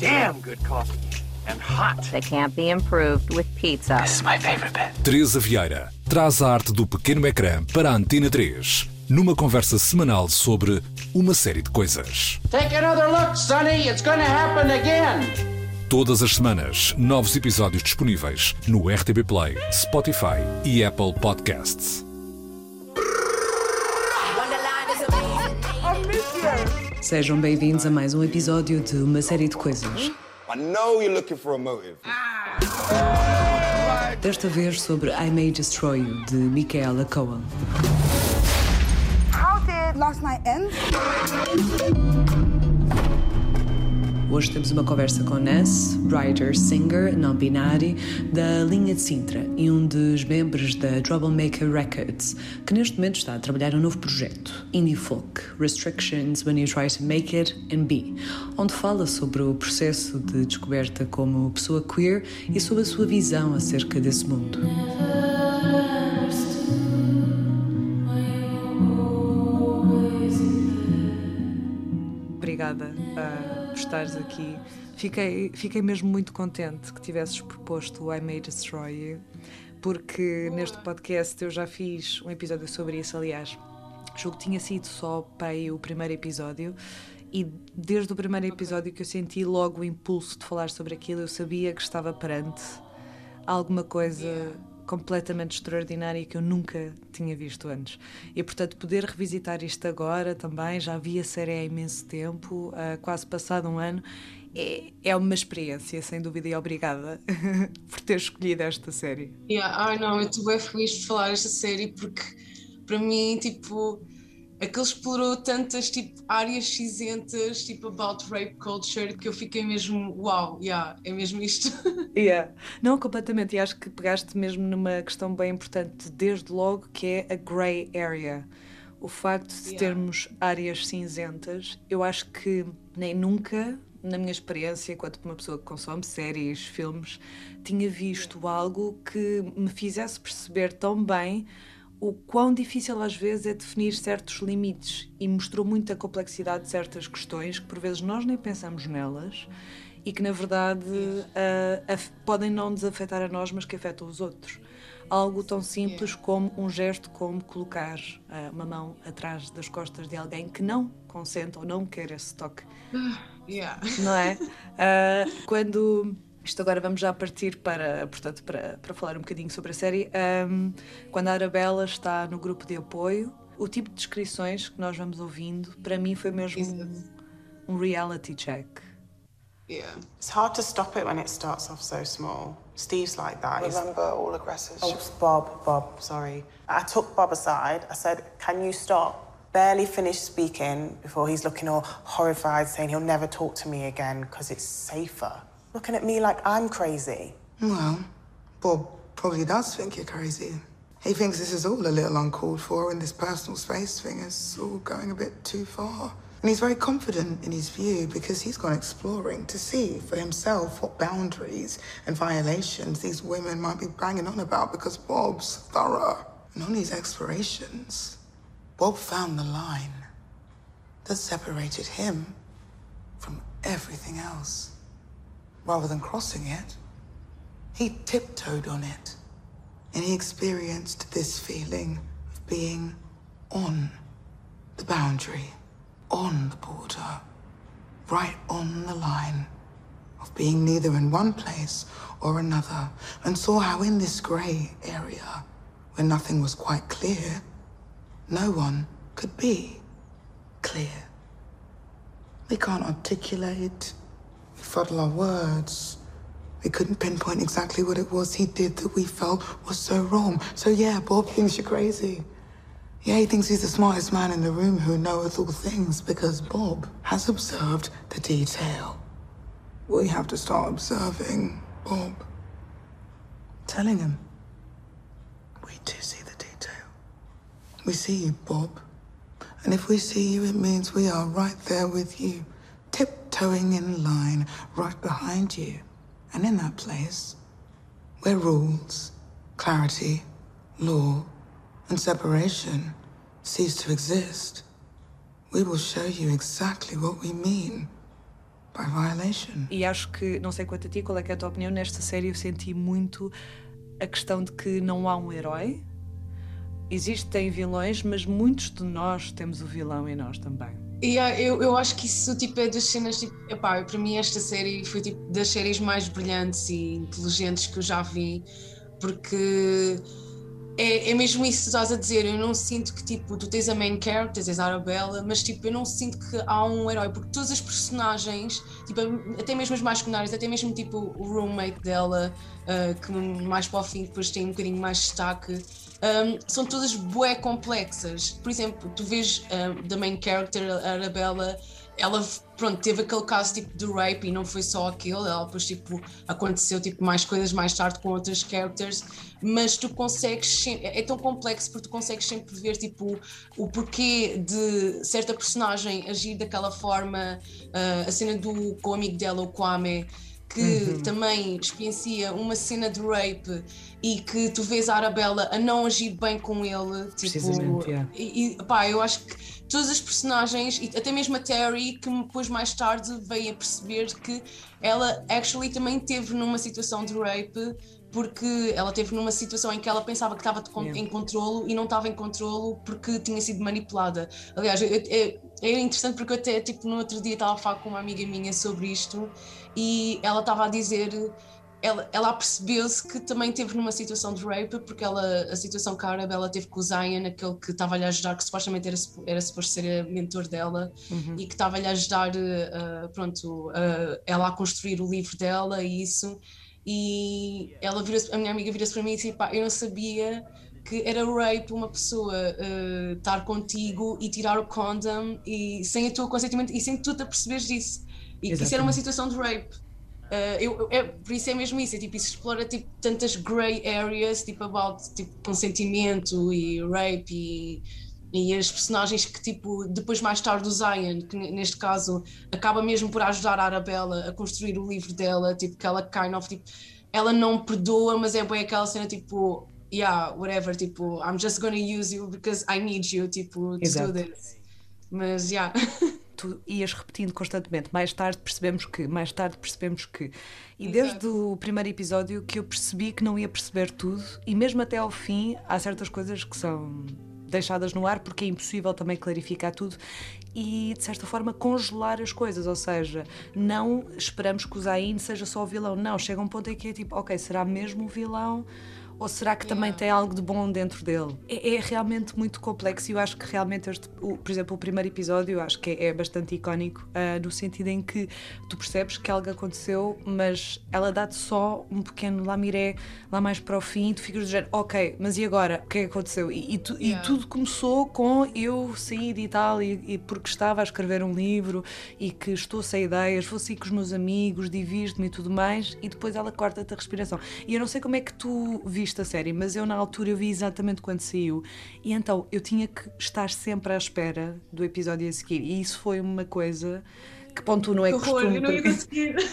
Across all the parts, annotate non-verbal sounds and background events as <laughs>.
damn good coffee. And hot. That can't be improved with pizza. This is my favorite bit. Teresa Vieira traz a arte do pequeno ecrã para a Antena 3, numa conversa semanal sobre uma série de coisas. Take another look, Sonny. It's gonna happen again. Todas as semanas, novos episódios disponíveis no RTB Play, Spotify e Apple Podcasts. Sejam bem-vindos a mais um episódio de uma série de coisas. I know you're looking for a motive. Desta vez sobre I May Destroy You, de Michaela Cohen. How did last night end? Hoje temos uma conversa com Ness, writer, singer, não-binário, da linha de Sintra e um dos membros da Troublemaker Records, que neste momento está a trabalhar um novo projeto, Indie Folk, Restrictions When You Try to Make It and Be, onde fala sobre o processo de descoberta como pessoa queer e sobre a sua visão acerca desse mundo. Obrigada uh, por estares aqui. Fiquei, fiquei mesmo muito contente que tivesses proposto o I May Destroy You, porque neste podcast eu já fiz um episódio sobre isso, aliás. Julgo que tinha sido só para aí o primeiro episódio e desde o primeiro episódio que eu senti logo o impulso de falar sobre aquilo, eu sabia que estava perante alguma coisa completamente extraordinária que eu nunca tinha visto antes. E portanto, poder revisitar isto agora também, já vi a série há imenso tempo, uh, quase passado um ano, é, é uma experiência, sem dúvida, e obrigada <laughs> por ter escolhido esta série. Yeah, ai não, eu estou bem feliz por falar esta série porque para mim, tipo, aquilo explorou tantas tipo, áreas cinzentas, tipo about rape culture, que eu fiquei mesmo, uau, yeah, é mesmo isto. <laughs> Yeah. Não, completamente, e acho que pegaste mesmo numa questão bem importante desde logo, que é a grey area. O facto de Yeah. termos áreas cinzentas, eu acho que nem nunca, na minha experiência, enquanto uma pessoa que consome séries, filmes, tinha visto algo que me fizesse perceber tão bem o quão difícil às vezes é definir certos limites e mostrou muito a complexidade de certas questões que por vezes nós nem pensamos nelas e que na verdade ah, af- podem não nos afetar a nós, mas que afetam os outros. Algo tão simples como um gesto como colocar ah, uma mão atrás das costas de alguém que não consente ou não quer esse toque yeah. não é? <laughs> Ah, quando. Isto agora vamos já partir para, portanto, para, para falar um bocadinho sobre a série. Ahm, quando a Arabella está no grupo de apoio, o tipo de descrições que nós vamos ouvindo, para mim foi mesmo um, um reality check. Yeah. It's hard to stop it when it starts off so small. Steve's like that. Remember all aggressors. Oh, it's Bob, Bob, sorry. I took Bob aside. I said, Can you stop? Barely finished speaking before he's looking all horrified, saying he'll never talk to me again because it's safer. Looking at me like I'm crazy. Well, Bob probably does think you're crazy. He thinks this is all a little uncalled for, and this personal space thing is all going a bit too far. And he's very confident in his view because he's gone exploring to see for himself what boundaries and violations these women might be banging on about because Bob's thorough. And on his explorations, Bob found the line that separated him from everything else. Rather than crossing it, he tiptoed on it. And he experienced this feeling of being on the boundary, on the border, right on the line of being neither in one place or another, and saw how in this grey area, where nothing was quite clear, no one could be clear. We can't articulate, fuddle our words. We couldn't pinpoint exactly what it was he did that we felt was so wrong. So yeah, Bob thinks you're crazy. Yeah, he thinks he's the smartest man in the room who knoweth all things because Bob has observed the detail. We have to start observing Bob. Telling him. We do see the detail. We see you, Bob. And if we see you, it means we are right there with you, tiptoeing in line, right behind you. And in that place, where rules, clarity, law, and separation cease to exist, we will show you exactly what we mean by violation. E acho que, não sei quanto a ti, qual é, é a tua opinião, nesta série eu senti muito a questão de que não há um herói. Existem vilões, mas muitos de nós temos o vilão em nós também. Yeah, eu, eu acho que isso tipo, é das cenas, tipo, epá, para mim esta série foi tipo, das séries mais brilhantes e inteligentes que eu já vi, porque é, é mesmo isso que estás a dizer, eu não sinto que tipo, tu tens a main character, tens a Arabella, mas tipo, eu não sinto que há um herói, porque todas as personagens, tipo, até mesmo as mais secundárias, até mesmo tipo o roommate dela, uh, que mais para o fim depois tem um bocadinho mais destaque, um, são todas bué complexas. Por exemplo, tu vês um, main character, a Arabella, ela pronto, teve aquele caso tipo de rape e não foi só aquele, ela depois tipo aconteceu tipo mais coisas mais tarde com outras characters, mas tu consegues é tão complexo porque tu consegues sempre ver tipo o porquê de certa personagem agir daquela forma, uh, a cena do com o amigo dela, o Kwame, que uhum. também experiencia uma cena de rape e que tu vês a Arabella a não agir bem com ele. Tipo, yeah. e, e pá, eu acho que todas as personagens, e até mesmo a Terry, que depois mais tarde veio a perceber que ela actually também teve numa situação de rape porque ela teve numa situação em que ela pensava que estava yeah. em controlo e não estava em controlo porque tinha sido manipulada. Aliás, é, é, é interessante porque eu até tipo, no outro dia estava a falar com uma amiga minha sobre isto e ela estava a dizer ela, ela percebeu-se que também teve numa situação de rape, porque ela, a situação que a Arabella teve com o Zion, aquele que estava-lhe a ajudar, que supostamente era, era suposto ser mentor dela, uhum. e que estava-lhe a ajudar, uh, pronto, uh, ela a construir o livro dela e isso. E ela vira a minha amiga vira-se para mim e disse: pá, eu não sabia que era rape uma pessoa uh, estar contigo e tirar o condom e sem o teu consentimento e sem tu te aperceberes disso. E que isso era uma situação de rape. Uh, eu, é, por isso é mesmo isso, é, tipo, isso explora tipo, tantas grey areas tipo, about tipo, consentimento e rape e, e as personagens que tipo, depois mais tarde o Zion, que neste caso acaba mesmo por ajudar a Arabella a construir o livro dela, tipo, que ela kind of tipo, ela não perdoa, mas é bem aquela cena tipo, yeah, whatever, tipo, I'm just gonna use you because I need you, tipo, to Exato. do this. Mas, yeah. <laughs> tu ias repetindo constantemente. Mais tarde percebemos que, mais tarde percebemos que. E Exato. desde o primeiro episódio que eu percebi que não ia perceber tudo, e mesmo até ao fim, há certas coisas que são deixadas no ar porque é impossível também clarificar tudo e de certa forma congelar as coisas, ou seja, não esperamos que o Zayn seja só o vilão, não, chega um ponto em que é tipo, ok, será mesmo o vilão? Ou será que também tem algo de bom dentro dele? É, é, realmente muito complexo e eu acho que realmente, este, o, por exemplo, o primeiro episódio eu acho que é, é bastante icónico uh, no sentido em que tu percebes que algo aconteceu, mas ela dá-te só um pequeno lamiré lá mais para o fim e tu ficas do género, ok, mas e agora? O que é que aconteceu? E, e, tu, yeah. e tudo começou com eu sair e tal, e, e, porque estava a escrever um livro e que estou sem ideias, vou sair com os meus amigos, divirto-me e tudo mais, e depois ela corta-te a respiração. E eu não sei como é que tu viste viste a série, mas eu na altura eu vi exatamente quando saiu. E então eu tinha que estar sempre à espera do episódio a seguir. E isso foi uma coisa que ponto não é que costume. Eu não ia conseguir. <laughs>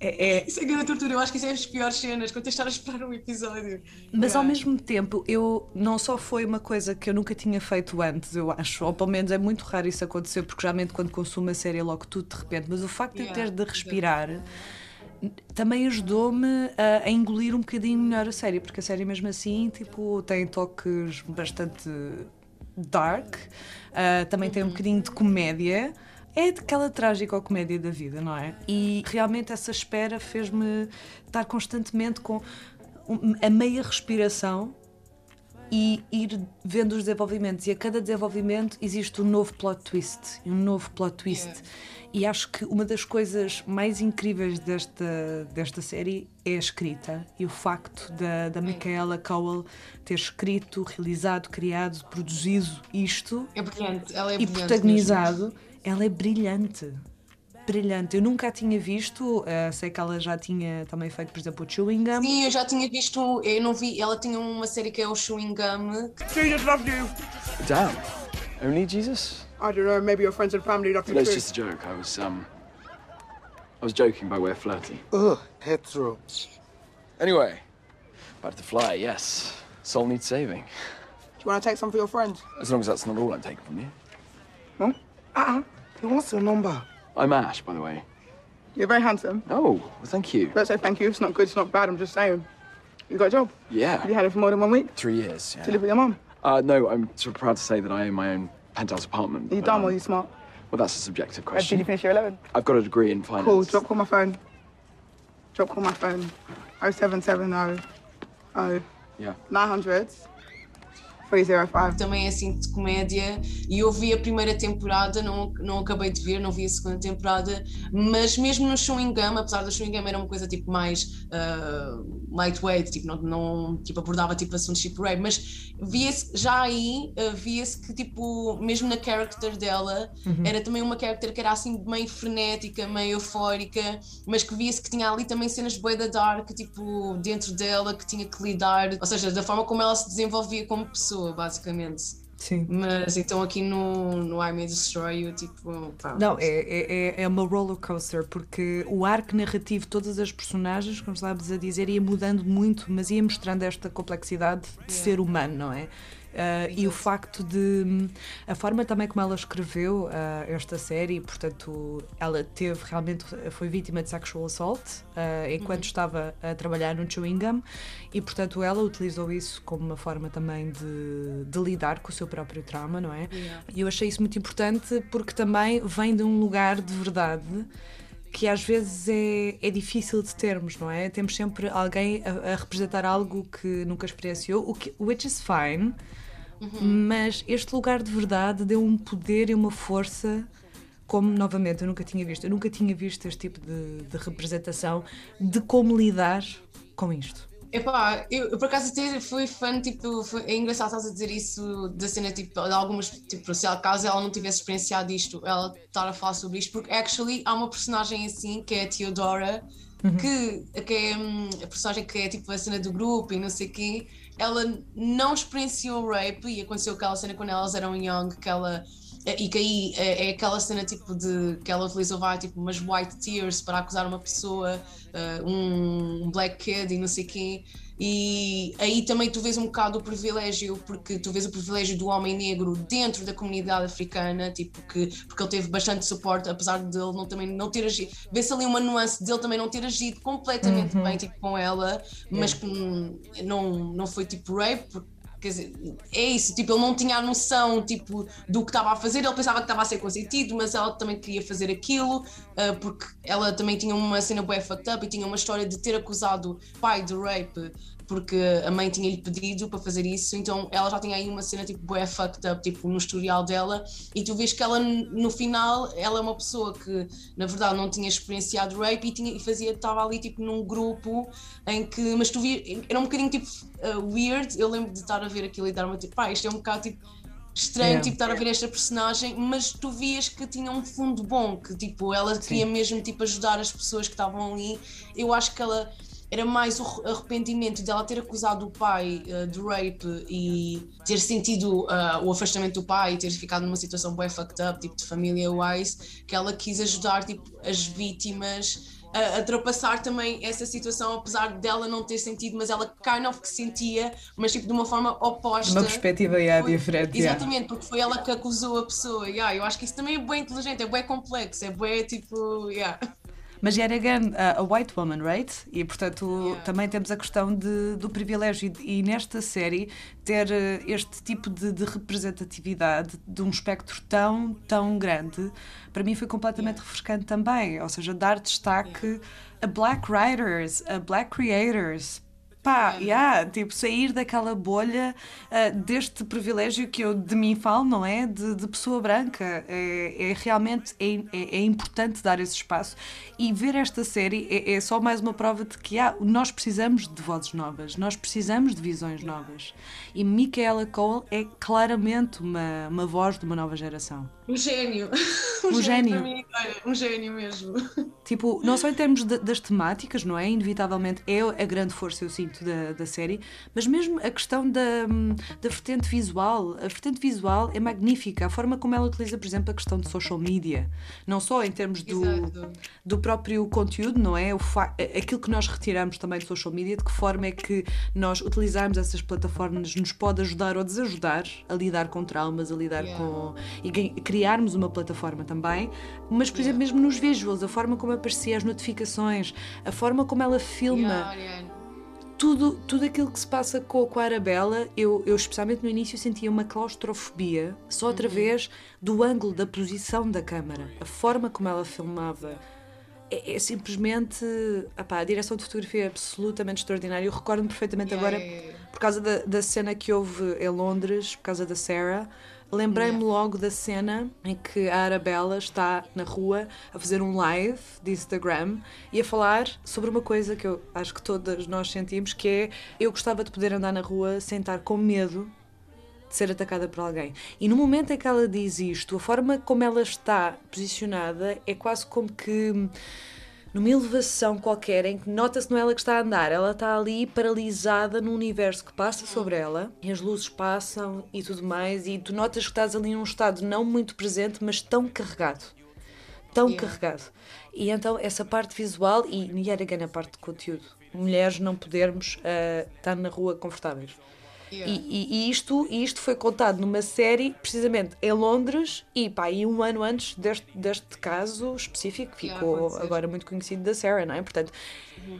É, é... Isso é grande tortura, eu acho que isso é as piores cenas, quando tens de estar a esperar um episódio. Mas ao mesmo tempo, eu não só foi uma coisa que eu nunca tinha feito antes, eu acho, ou pelo menos é muito raro isso acontecer, porque geralmente quando consumo a série é logo tudo de repente, mas o facto yeah, de ter de respirar. Exactly também ajudou-me a, a, engolir um bocadinho melhor a série, porque a série mesmo assim tipo, tem toques bastante dark, uh, também tem um uhum. bocadinho de comédia. É aquela trágica comédia da vida, não é? E realmente essa espera fez-me estar constantemente com a meia respiração e ir vendo os desenvolvimentos. E a cada desenvolvimento existe um novo plot twist, um novo plot twist. Yeah. E acho que uma das coisas mais incríveis desta, desta série é a escrita e o facto da, da Michaela Cowell ter escrito, realizado, criado, produzido isto. É brilhante, ela é e brilhante. E protagonizado, mesmo. ela é brilhante. Brilhante. Eu nunca a tinha visto, uh, sei que ela já tinha também feito, por exemplo, o Chewing Gum. Sim, eu já tinha visto, eu não vi, ela tinha uma série que é o Chewing Gum. Jesus loves you! Damn, only Jesus? I don't know, maybe your friends and family love you no, it's just a joke. I was, um... I was joking by way of flirting. Ugh, hetero. Anyway, back to the fly, yes. Soul needs saving. Do you want to take some for your friends? As long as that's not all I'm taking from you. No? Uh-uh. He wants your number. I'm Ash, by the way. You're very handsome. Oh, well, thank you. Don't say thank you. It's not good. It's not bad. I'm just saying. You got a job. Yeah. Have You had it for more than one week. Three years. To live with your mum. Uh, no, I'm sort of proud to say that I own my own penthouse apartment. Are you dumb um, or are you smart? Well, that's a subjective question. Did you finish year 11? I've got a degree in finance. Cool. Drop call my phone. Drop call my phone. 0770 oh Yeah. 900 305. Também é assim de comédia. E eu vi a primeira temporada, não, não acabei de ver, não vi a segunda temporada, mas mesmo no Chewing Gum, apesar do Chewing Gum era uma coisa tipo mais ah, lightweight, tipo, não, não tipo, abordava tipo assuntos tipo rape, mas via-se já aí, ah, via-se que tipo, mesmo na character dela, era também uma character que era assim meio frenética, meio eufórica, mas que via-se que tinha ali também cenas bué da dark, tipo, dentro dela, que tinha que lidar, ou seja, da forma como ela se desenvolvia como pessoa, basicamente. Sim. Mas então aqui no, no I May Destroy You, tipo, pá. Não, é, é, é- é uma roller coaster, porque o arco narrativo, todas as personagens, como estavas a dizer, ia mudando muito, mas ia mostrando esta complexidade de ser humano, não é? Ah, e o facto de. A forma também como ela escreveu ah, esta série, portanto, ela teve realmente. foi vítima de sexual assault ah, enquanto estava a trabalhar no Chewing Gum, e portanto ela utilizou isso como uma forma também de, de lidar com o seu próprio trauma, não é? E eu achei isso muito importante porque também vem de um lugar de verdade que às vezes é, é difícil de termos, não é? Temos sempre alguém a, a representar algo que nunca experienciou, o que, which is fine, mas este lugar de verdade deu um poder e uma força como, novamente, eu nunca tinha visto. Eu nunca tinha visto este tipo de, de representação de como lidar com isto. Epá, eu, eu por acaso até fui fã, tipo, foi- é engraçado estás a dizer isso da cena, tipo, de algumas, tipo, se ela, caso ela não tivesse experienciado isto, ela estar a falar sobre isto, porque actually há uma personagem assim, que é a Theodora, que, que é hum, a personagem que é tipo a cena do grupo e não sei o quê, ela não experienciou rape e aconteceu aquela cena quando elas eram young, que ela e que aí é, é aquela cena tipo de que ela utilizou vai, tipo umas white tears para acusar uma pessoa, eh, um black kid e não sei quê. E aí também tu vês um bocado o privilégio, porque tu vês o privilégio do homem negro dentro da comunidade africana, tipo que porque ele teve bastante suporte, apesar de ele não também não ter agido. Vê-se ali uma nuance dele também não ter agido completamente bem tipo com ela, mas que hum, não, não foi tipo rape, porque Quer dizer, é isso, tipo, ele não tinha a noção tipo, do que estava a fazer, ele pensava que estava a ser consentido, mas ela também queria fazer aquilo, ah, porque ela também tinha uma cena bué fucked up e tinha uma história de ter acusado o pai de rape, porque a mãe tinha-lhe pedido para fazer isso, então ela já tinha aí uma cena tipo bué fucked up, tipo, no historial dela, e tu vês que ela, no final, ela é uma pessoa que, na verdade, não tinha experienciado rape e, tinha, e fazia, estava ali, tipo, num grupo em que, mas tu via, era um bocadinho, tipo, uh, weird, eu lembro de estar a ver aquilo e dar-me, tipo, pá, isto é um bocado, tipo, estranho, Yeah. tipo, estar a ver esta personagem, mas tu vias que tinha um fundo bom, que, tipo, ela queria mesmo, tipo, ajudar as pessoas que estavam ali, eu acho que ela era mais o arrependimento dela ter acusado o pai uh, de rape e ter sentido uh, o afastamento do pai e ter ficado numa situação bem fucked up, tipo de família wise, que ela quis ajudar tipo, as vítimas a, ultrapassar também essa situação, apesar dela não ter sentido, mas ela kind of que sentia, mas tipo de uma forma oposta. Uma perspectiva yeah, Foi- diferente. yeah. Exatamente, porque foi ela que acusou a pessoa. Yeah, eu acho que isso também é bem inteligente, é bem complexo, é bem tipo. Yeah. Mas yet again, a, a white woman, right? E portanto Yeah. também temos a questão de, do privilégio e, e nesta série ter eh, este tipo de, de representatividade de um espectro tão, tão grande, para mim foi completamente refrescante também. Ou seja, dar destaque a black writers, a black creators. Pá, yeah, tipo, sair daquela bolha ah, deste privilégio que eu de mim falo, não é? De, de pessoa branca. É, é realmente é, é, é importante dar esse espaço e ver esta série é, é só mais uma prova de que ah, nós precisamos de vozes novas, nós precisamos de visões novas. E Micaela Cole é claramente uma, uma voz de uma nova geração. Um gênio. <laughs> Um gênio. para mim, olha, um gênio mesmo. Tipo, não só em termos de- das temáticas, não é? Inevitavelmente é a grande força, eu sinto, muito da, da série, mas mesmo a questão da, da vertente visual. A vertente visual é magnífica. A forma como ela utiliza, por exemplo, a questão de social media. Não só em termos do, do próprio conteúdo, não é? O aquilo que nós retiramos também de social media, de que forma é que nós utilizarmos essas plataformas nos pode ajudar ou desajudar a lidar com traumas, a lidar yeah. com. e criarmos uma plataforma também. Mas, por yeah. exemplo, mesmo nos visuals, a forma como aparecia as notificações, a forma como ela filma. Yeah, tudo, tudo aquilo que se passa com, com a Arabella, eu, eu especialmente no início sentia uma claustrofobia só através uhum. do ângulo da posição da câmara, a forma como ela filmava. É, é simplesmente. Apá, a direção de fotografia é absolutamente extraordinária. Eu recordo-me perfeitamente yeah, agora, yeah, yeah. por causa da, da cena que houve em Londres, por causa da Sarah Lembrei-me logo da cena em que a Arabella está na rua a fazer um live de Instagram e a falar sobre uma coisa que eu acho que todas nós sentimos, que é eu gostava de poder andar na rua sem estar com medo de ser atacada por alguém. E no momento em que ela diz isto, a forma como ela está posicionada é quase como que numa elevação qualquer em que nota-se não é ela que está a andar, ela está ali paralisada num universo que passa sobre ela e as luzes passam e tudo mais, e tu notas que estás ali num estado não muito presente, mas tão carregado. Tão yeah. carregado. E então essa parte visual e, yet again, a parte de conteúdo. Mulheres não podermos uh, estar na rua confortáveis. Yeah. E, e, e, isto, isto foi contado numa série, precisamente em Londres, e, pá, e um ano antes deste, deste caso específico, ficou yeah, agora muito conhecido da Sarah, não é? Portanto,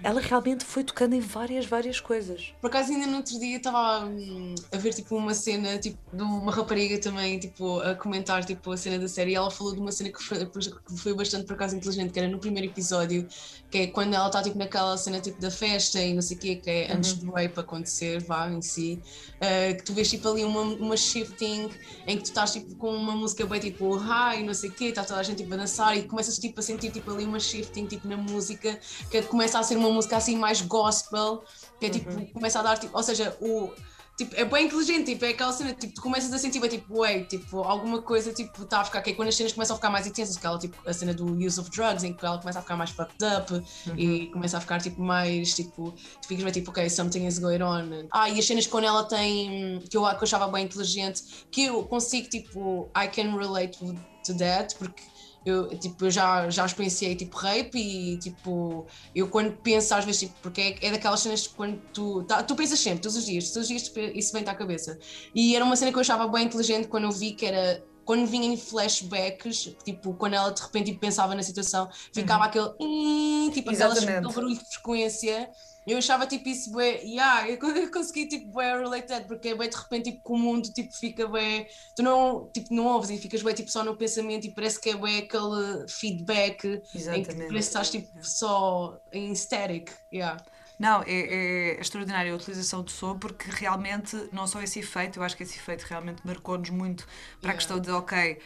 ela realmente foi tocando em várias, várias coisas. Por acaso, ainda no outro dia estava hum, a ver tipo, uma cena tipo, de uma rapariga também tipo, a comentar tipo, a cena da série e ela falou de uma cena que foi, que foi bastante por acaso inteligente, que era no primeiro episódio, que é quando ela está tipo, naquela cena tipo, da festa e não sei o quê, que é antes uhum. do rape acontecer, vá em si, uh, que tu vês tipo, ali uma, uma shifting em que tu estás tipo, com uma música bem tipo high, não sei o quê, está toda a gente tipo, a dançar e começas tipo, a sentir tipo, ali uma shifting tipo, na música que começa a ser uma música assim mais gospel, que é tipo, uhum. começa a dar tipo, ou seja, o. Tipo, é bem inteligente, tipo, é aquela cena, tipo, tu começas a sentir, tipo, ué, tipo, alguma coisa, tipo, está a ficar, que é quando as cenas começam a ficar mais intensas, aquela, tipo, a cena do use of drugs, em que ela começa a ficar mais fucked up uhum. e começa a ficar, tipo, mais, tipo, tu ficas bem, tipo, ok, something is going on. Ah, e as cenas quando ela tem, que eu, que eu achava bem inteligente, que eu consigo, tipo, I can relate to that, porque eu, tipo, eu já, já experienciei tipo rape e tipo, eu quando penso às vezes, tipo, porque é, é daquelas cenas que quando tu, tá, tu pensas sempre, todos os dias, todos os dias isso vem-te à cabeça. E era uma cena que eu achava bem inteligente quando eu vi que era quando vinha em flashbacks, tipo, quando ela de repente tipo, pensava na situação, ficava uhum. aquele tipo, aquele barulho de frequência eu achava tipo isso bem, yeah, <laughs> eu consegui tipo bem related porque é bem de repente tipo que o mundo tipo fica bem, tu não, tipo, não ouves e ficas bem tipo só no pensamento e parece que é bem aquele feedback Exatamente. em que parece que estás tipo só em static, yeah. Não, é, é, extraordinária a utilização do som porque realmente não só esse efeito, eu acho que esse efeito realmente marcou-nos muito para yeah. a questão de ok,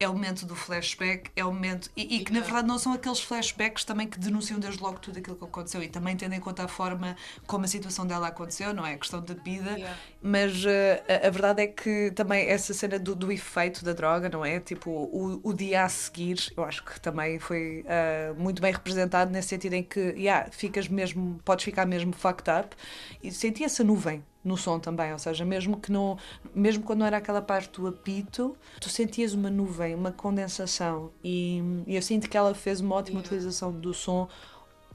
é o momento do flashback, é o momento. E, e que na verdade não são aqueles flashbacks também que denunciam desde logo tudo aquilo que aconteceu e também tendo em conta a forma como a situação dela aconteceu, não é? A questão da vida, yeah. mas uh, a, a, verdade é que também essa cena do, do efeito da droga, não é? Tipo, o, o dia a seguir, eu acho que também foi uh, muito bem representado nesse sentido em que, yeah, ficas mesmo, podes ficar mesmo fucked up e senti essa nuvem no som também, ou seja, mesmo que não, mesmo quando não era aquela parte do apito, tu sentias uma nuvem, uma condensação e, e eu sinto que ela fez uma ótima yeah. utilização do som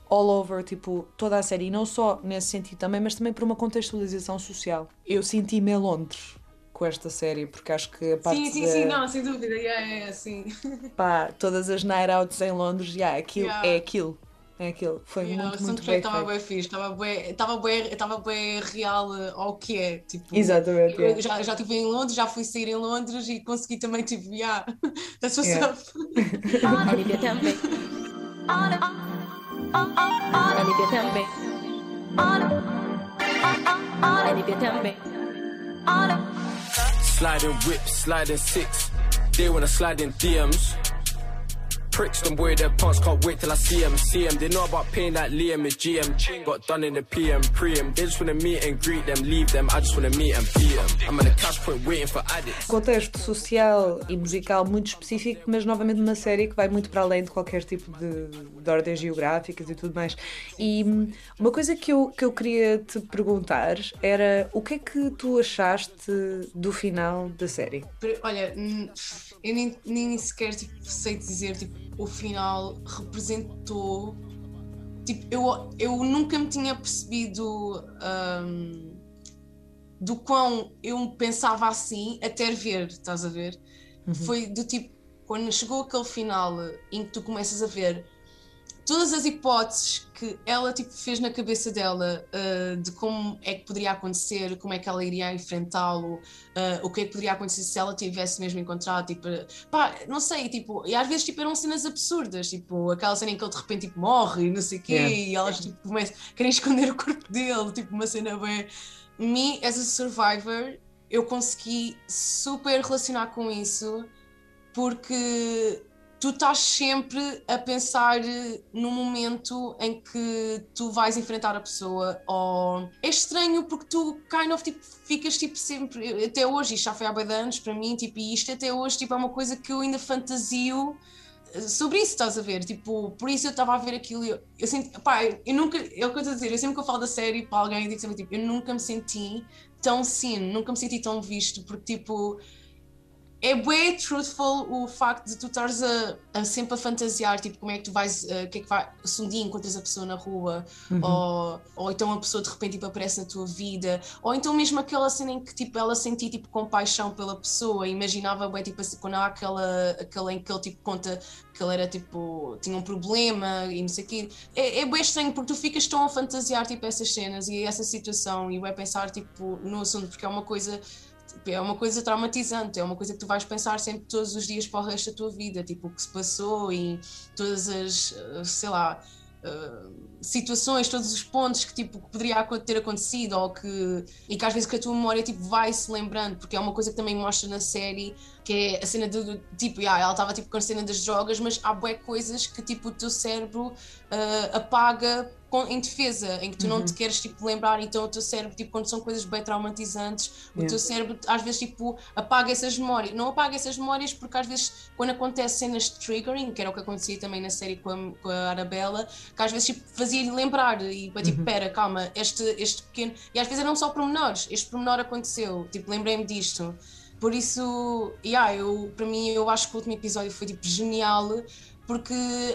all over, tipo, toda a série, e não só nesse sentido também, mas também por uma contextualização social. Eu senti-me em Londres com esta série, porque acho que a parte Sim, sim, da... sim, não, sem dúvida, yeah, yeah, sim. Pá, todas as night outs em Londres, yeah, aquilo yeah. é aquilo. É aquilo, foi yeah, muito, muito bem estava bem fixe, estava bem, estava bem, estava bem real eh, ao que é, tipo... Exatamente, eu, já, já estive em Londres, já fui sair em Londres e consegui também, tipo, yeah, <laughs> that's what's yeah. up. <laughs> Também. Também. Sliding whip, sliding six. They wanna slide in DMs. Pricks, them wear their pants, can't wait till I see them, see them. They know about like Liam is GM. Got done in the PM, pre-em. They just wanna meet and greet them, leave them. I just wanna meet and beat them. I'm at a cash point waiting for addicts. Contexto social e musical muito específico, mas novamente uma série que vai muito para além de qualquer tipo de, de ordens geográficas e tudo mais. E hum, uma coisa que eu, que eu queria te perguntar era o que é que tu achaste do final da série? Olha, hum, eu nem, nem sequer tipo, sei dizer, tipo, o final representou. Tipo, eu, eu nunca me tinha percebido hum, do quão eu pensava assim até ver, estás a ver? Foi do tipo, quando chegou aquele final em que tu começas a ver todas as hipóteses que ela tipo, fez na cabeça dela uh, de como é que poderia acontecer, como é que ela iria enfrentá-lo, uh, o que é que poderia acontecer se ela tivesse mesmo encontrado, tipo, pá, não sei, tipo, e às vezes tipo, eram cenas absurdas, tipo, aquela cena em que ele de repente tipo, morre e não sei o quê, Yeah. e elas tipo, começam, querem esconder o corpo dele, tipo, uma cena bem. Me, as a survivor, eu consegui super relacionar com isso porque tu estás sempre a pensar no momento em que tu vais enfrentar a pessoa ou é estranho porque tu kind of tipo, ficas tipo sempre até hoje, isto já foi há bem anos para mim tipo, e isto até hoje tipo, é uma coisa que eu ainda fantasio eh, sobre isso, estás a ver? Tipo, por isso eu estava a ver aquilo e eu, eu sinto, pá, eu nunca, é o que eu estou a dizer, eu sempre que eu falo da série para alguém, eu digo sempre tipo, eu nunca me senti tão seen, nunca me senti tão visto, porque tipo, é bem truthful o facto de tu estares a, a sempre a fantasiar, tipo, como é que tu vais, o que é que vai, se um dia encontras a pessoa na rua, Uhum. ou, ou então a pessoa de repente tipo, aparece na tua vida, ou então mesmo aquela cena em que tipo, ela sentia tipo, compaixão pela pessoa, imaginava bem, tipo, assim, quando há aquela, aquela em que ele tipo, conta que ele era tipo, tinha um problema e não sei o quê, é, é bem estranho porque tu ficas tão a fantasiar tipo, essas cenas e essa situação e vai pensar tipo, no assunto, porque é uma coisa é uma coisa traumatizante, é uma coisa que tu vais pensar sempre todos os dias para o resto da tua vida, tipo o que se passou e todas as, uh, sei lá, uh, situações, todos os pontos que tipo que poderia ter acontecido ou que e que às vezes que a tua memória tipo vai se lembrando, porque é uma coisa que também mostra na série que é a cena do, tipo, yeah, ela estava tipo com a cena das drogas, mas há bué coisas que tipo o teu cérebro uh, apaga em defesa, em que tu não Uhum. te queres tipo lembrar, então o teu cérebro, tipo, quando são coisas bem traumatizantes, o Yeah. teu cérebro às vezes tipo apaga essas memórias. Não apaga essas memórias porque às vezes quando acontece cenas de triggering, que era o que acontecia também na série com a, com a Arabella, que às vezes tipo, fazia-lhe lembrar e tipo, Uhum. pera, calma, este, este pequeno. E às vezes eram só pormenores, este pormenor aconteceu, tipo, lembrei-me disto. Por isso, yeah, eu, para mim, eu acho que o último episódio foi tipo genial, porque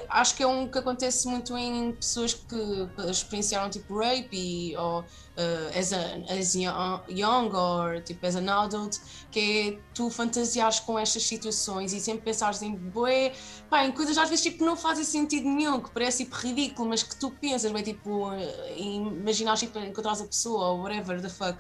acho que é um que acontece muito em pessoas que experienciaram tipo rape e, ou uh, as, a, as young, or tipo as an adult, que é tu fantasiares com estas situações e sempre pensares em bué, pá, em coisas às vezes tipo não fazem sentido nenhum, que parece tipo ridículo, mas que tu pensas, bem, tipo, imaginares tipo encontrares a pessoa ou whatever the fuck.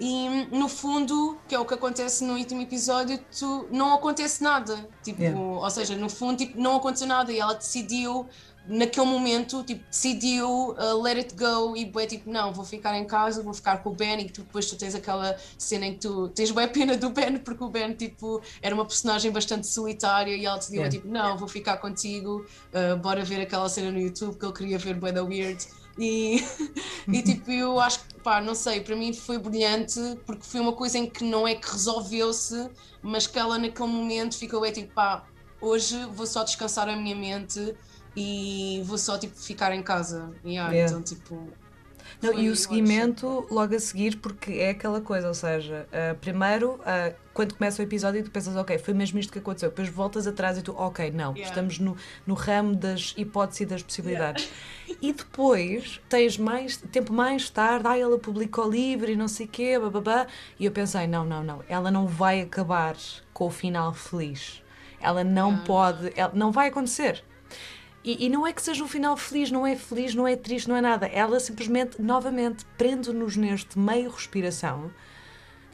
E no fundo, que é o que acontece no último episódio, tu, não acontece nada. Tipo, Yeah. Ou seja, no fundo, tipo, não aconteceu nada e ela decidiu, naquele momento, tipo, decidiu uh, let it go e bué, tipo, não, vou ficar em casa, vou ficar com o Ben e tu, depois tu tens aquela cena em que tu tens bué pena do Ben porque o Ben, tipo, era uma personagem bastante solitária e ela decidiu, Yeah. tipo, não, vou ficar contigo, uh, bora ver aquela cena no YouTube que ele queria ver bué da weird. E, <laughs> e tipo, eu acho que, pá, não sei, para mim foi brilhante porque foi uma coisa em que não é que resolveu-se, mas que ela naquele momento ficou, é tipo, pá, hoje vou só descansar a minha mente e vou só, tipo, ficar em casa. Yeah, Yeah. Então, tipo. Não, e o seguimento logo a seguir, porque é aquela coisa, ou seja, ah, primeiro, ah, quando começa o episódio, tu pensas, ok, foi mesmo isto que aconteceu, depois voltas atrás e tu, ok, não, Yeah. estamos no, no ramo das hipóteses e das possibilidades. <laughs> E depois tens mais tempo mais tarde, ah, ela publicou livro e não sei o quê, bababá, e eu pensei, não, não, não, ela não vai acabar com o final feliz. Ela não pode, ela, não vai acontecer. E, e não é que seja um final feliz, não é feliz, não é triste, não é nada. Ela simplesmente, novamente, prende-nos neste meio respiração,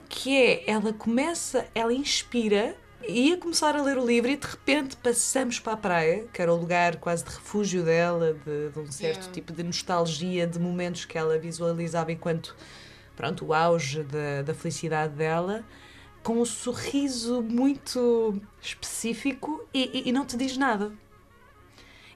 que é, ela começa, ela inspira, ia começar a ler o livro e de repente passamos para a praia, que era o lugar quase de refúgio dela, de, de um certo Yeah. tipo de nostalgia, de momentos que ela visualizava enquanto, pronto, o auge da, da felicidade dela, com um sorriso muito específico e, e- e não te diz nada.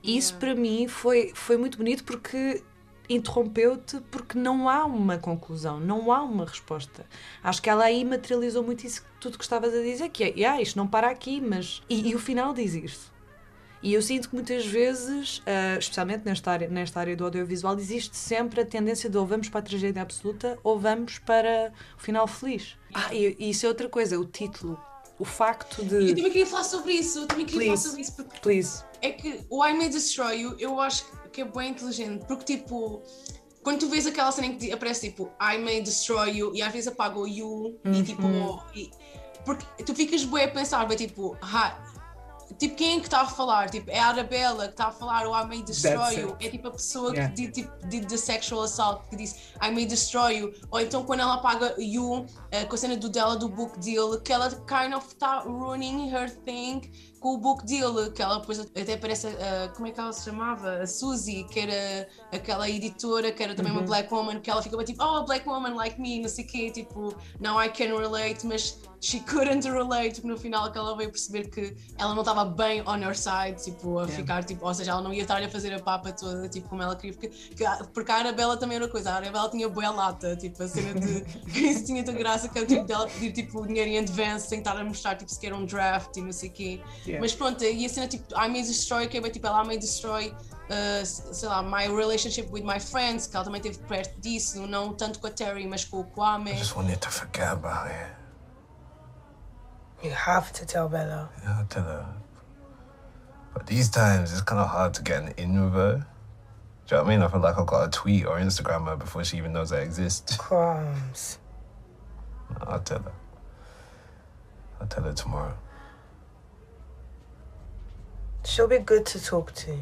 E isso para mim foi, foi muito bonito porque interrompeu-te porque não há uma conclusão, não há uma resposta. Acho que ela aí materializou muito isso tudo que estavas a dizer, que é, ah, isto não para aqui, mas... E, e o final diz isso. E eu sinto que muitas vezes, uh, especialmente nesta área, nesta área do audiovisual, existe sempre a tendência de ou vamos para a tragédia absoluta ou vamos para o final feliz. Ah, e, e isso é outra coisa, o título. O facto de. Eu também queria falar sobre isso. Eu também queria Please. falar sobre isso porque Please. é que o I May Destroy You eu acho que é bem inteligente porque tipo quando tu vês aquela cena em que aparece tipo I May Destroy You e às vezes apaga o You e tipo Uhum. e- porque tu ficas bué a pensar bem tipo ah, tipo quem é que está a falar? Tipo é a Arabella que está a falar o I May Destroy You é tipo a pessoa Yeah. que did, tipo, did the sexual assault que disse I May Destroy You ou então quando ela apaga You eh, com a cena do dela do book deal que ela kind of está ruining her thing com o book deal, que ela depois até parece, como é que ela se chamava? A Suzy, que era aquela editora, que era também uma Uhum. black woman, que ela ficava tipo, oh, a black woman like me, não sei o quê, tipo, now I can relate, mas she couldn't relate, porque no final que ela veio perceber que ela não estava bem on her side, tipo, a Yeah. ficar, tipo, ou seja, ela não ia estar a fazer a papa toda, tipo, como ela queria, porque, porque a Arabella também era uma coisa, a Arabella tinha boa lata, tipo, a cena de, <laughs> que isso tinha tanta graça, que era tipo dela pedir, tipo, dinheiro em advance, sem estar a mostrar, tipo, sequer um draft e não sei o quê. Yeah. Mas pronto, e a cena tipo, I may destroy, que é tipo, ela I may destroy, uh, sei lá, my relationship with my friends, que ela também teve perto disso, não tanto com a Terry, mas com o Kwame. I just wanted to forget about it. You have to tell Bella. Yeah, I'll tell her. But these times, it's kind of hard to get an in with her. Do you know what I mean? I feel like I've got to tweet or Instagram her before she even knows I exist. Crumbs. I'll tell her. I'll tell her tomorrow. She'll be good to talk to.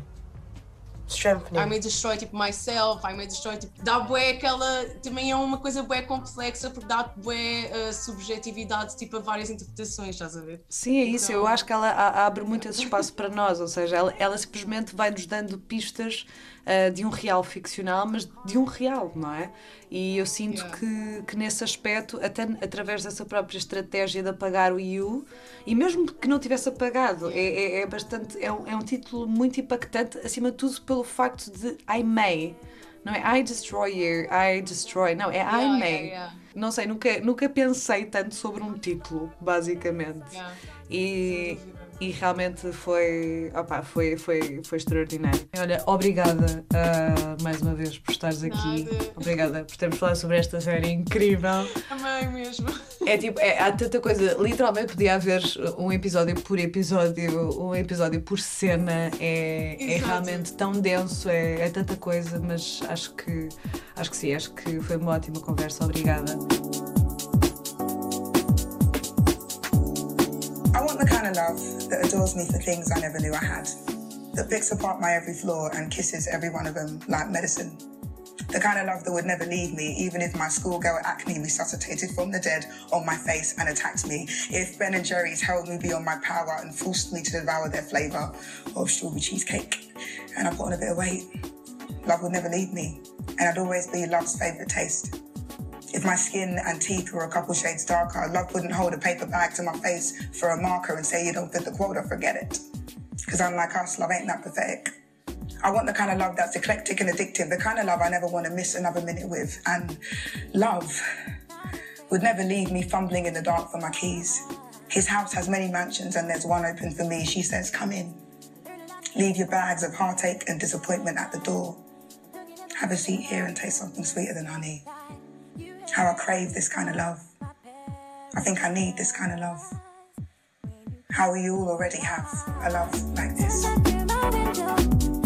Strengthening. I may destroy tipo myself, I may destroy tipo. Dá bué aquela. Também é uma coisa bué complexa porque dá bué uh, subjetividade tipo a várias interpretações, estás a ver? Sim, é isso. Eu acho que ela a- abre muito esse espaço para nós, ou seja, ela, ela simplesmente vai nos dando pistas ah, de um real ficcional, mas de um real, não é? E eu sinto que, que nesse aspecto, até através dessa própria estratégia de apagar o You, e mesmo que não tivesse apagado, é, é, é bastante. É um, é um título muito impactante, acima de tudo pelo facto de I may. Não é I destroy you, I destroy. Não, é I Yeah, may. yeah, yeah. Não sei, nunca, nunca pensei tanto sobre um título, basicamente. E, e realmente foi, opa, foi, foi, foi extraordinário. Olha, obrigada ah, mais uma vez por estares aqui. Nada. Obrigada por termos falado sobre esta série incrível. Amei mesmo. É tipo, é, há tanta coisa, literalmente podia haver um episódio por episódio, um episódio por cena, é, é realmente tão denso, é, é tanta coisa, mas acho que, acho que sim, acho que foi uma ótima conversa, obrigada. Kind of love that adores me for things I never knew I had, that picks apart my every flaw and kisses every one of them like medicine. The kind of love that would never leave me, even if my schoolgirl acne resuscitated from the dead on my face and attacked me. If Ben and Jerry's held me beyond my power and forced me to devour their flavour of strawberry cheesecake, and I put on a bit of weight. Love would never leave me, and I'd always be love's favourite taste. If my skin and teeth were a couple shades darker, love wouldn't hold a paper bag to my face for a marker and say you don't fit the quota, forget it. Because unlike us, love ain't that pathetic. I want the kind of love that's eclectic and addictive, the kind of love I never want to miss another minute with. And love would never leave me fumbling in the dark for my keys. His house has many mansions and there's one open for me. She says, Come in. Leave your bags of heartache and disappointment at the door. Have a seat here and taste something sweeter than honey. How I crave this kind of love. I think I need this kind of love. How we all already have a love like this.